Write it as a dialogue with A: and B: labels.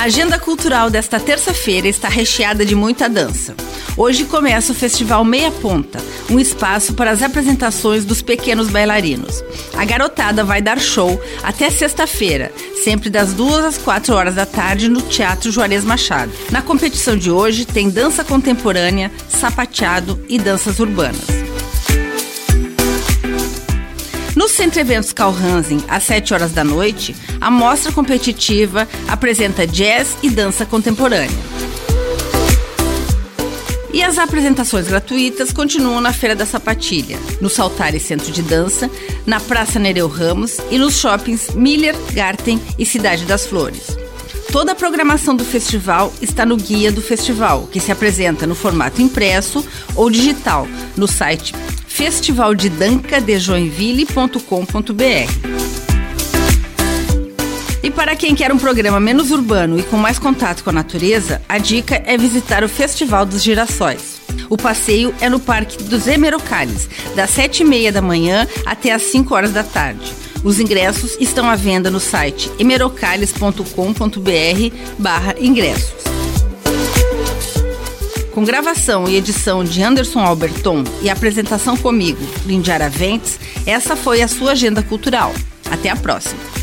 A: A agenda cultural desta terça-feira está recheada de muita dança. Hoje começa o Festival Meia Ponta, um espaço para as apresentações dos pequenos bailarinos. A garotada vai dar show até sexta-feira, sempre das duas às quatro horas da tarde no Teatro Juarez Machado. Na competição de hoje tem dança contemporânea, sapateado e danças urbanas. No Centro Eventos Hansen, às 7 horas da noite, a mostra competitiva apresenta jazz e dança contemporânea. E as apresentações gratuitas continuam na Feira da Sapatilha, no Saltare Centro de Dança, na Praça Nereu Ramos e nos shoppings Miller, Garten e Cidade das Flores. Toda a programação do festival está no guia do festival, que se apresenta no formato impresso ou digital no site festivaldedancadejoinville.com.br. E para quem quer um programa menos urbano e com mais contato com a natureza, a dica é visitar o Festival dos Girassóis. O passeio é no Parque dos Emerocales, das 7 e meia da manhã até as 5 horas da tarde. Os ingressos estão à venda no site emerocales.com.br barra ingressos. Com gravação e edição de Anderson Alberton e apresentação comigo, Lindiara Ventes, essa foi a sua agenda cultural. Até a próxima!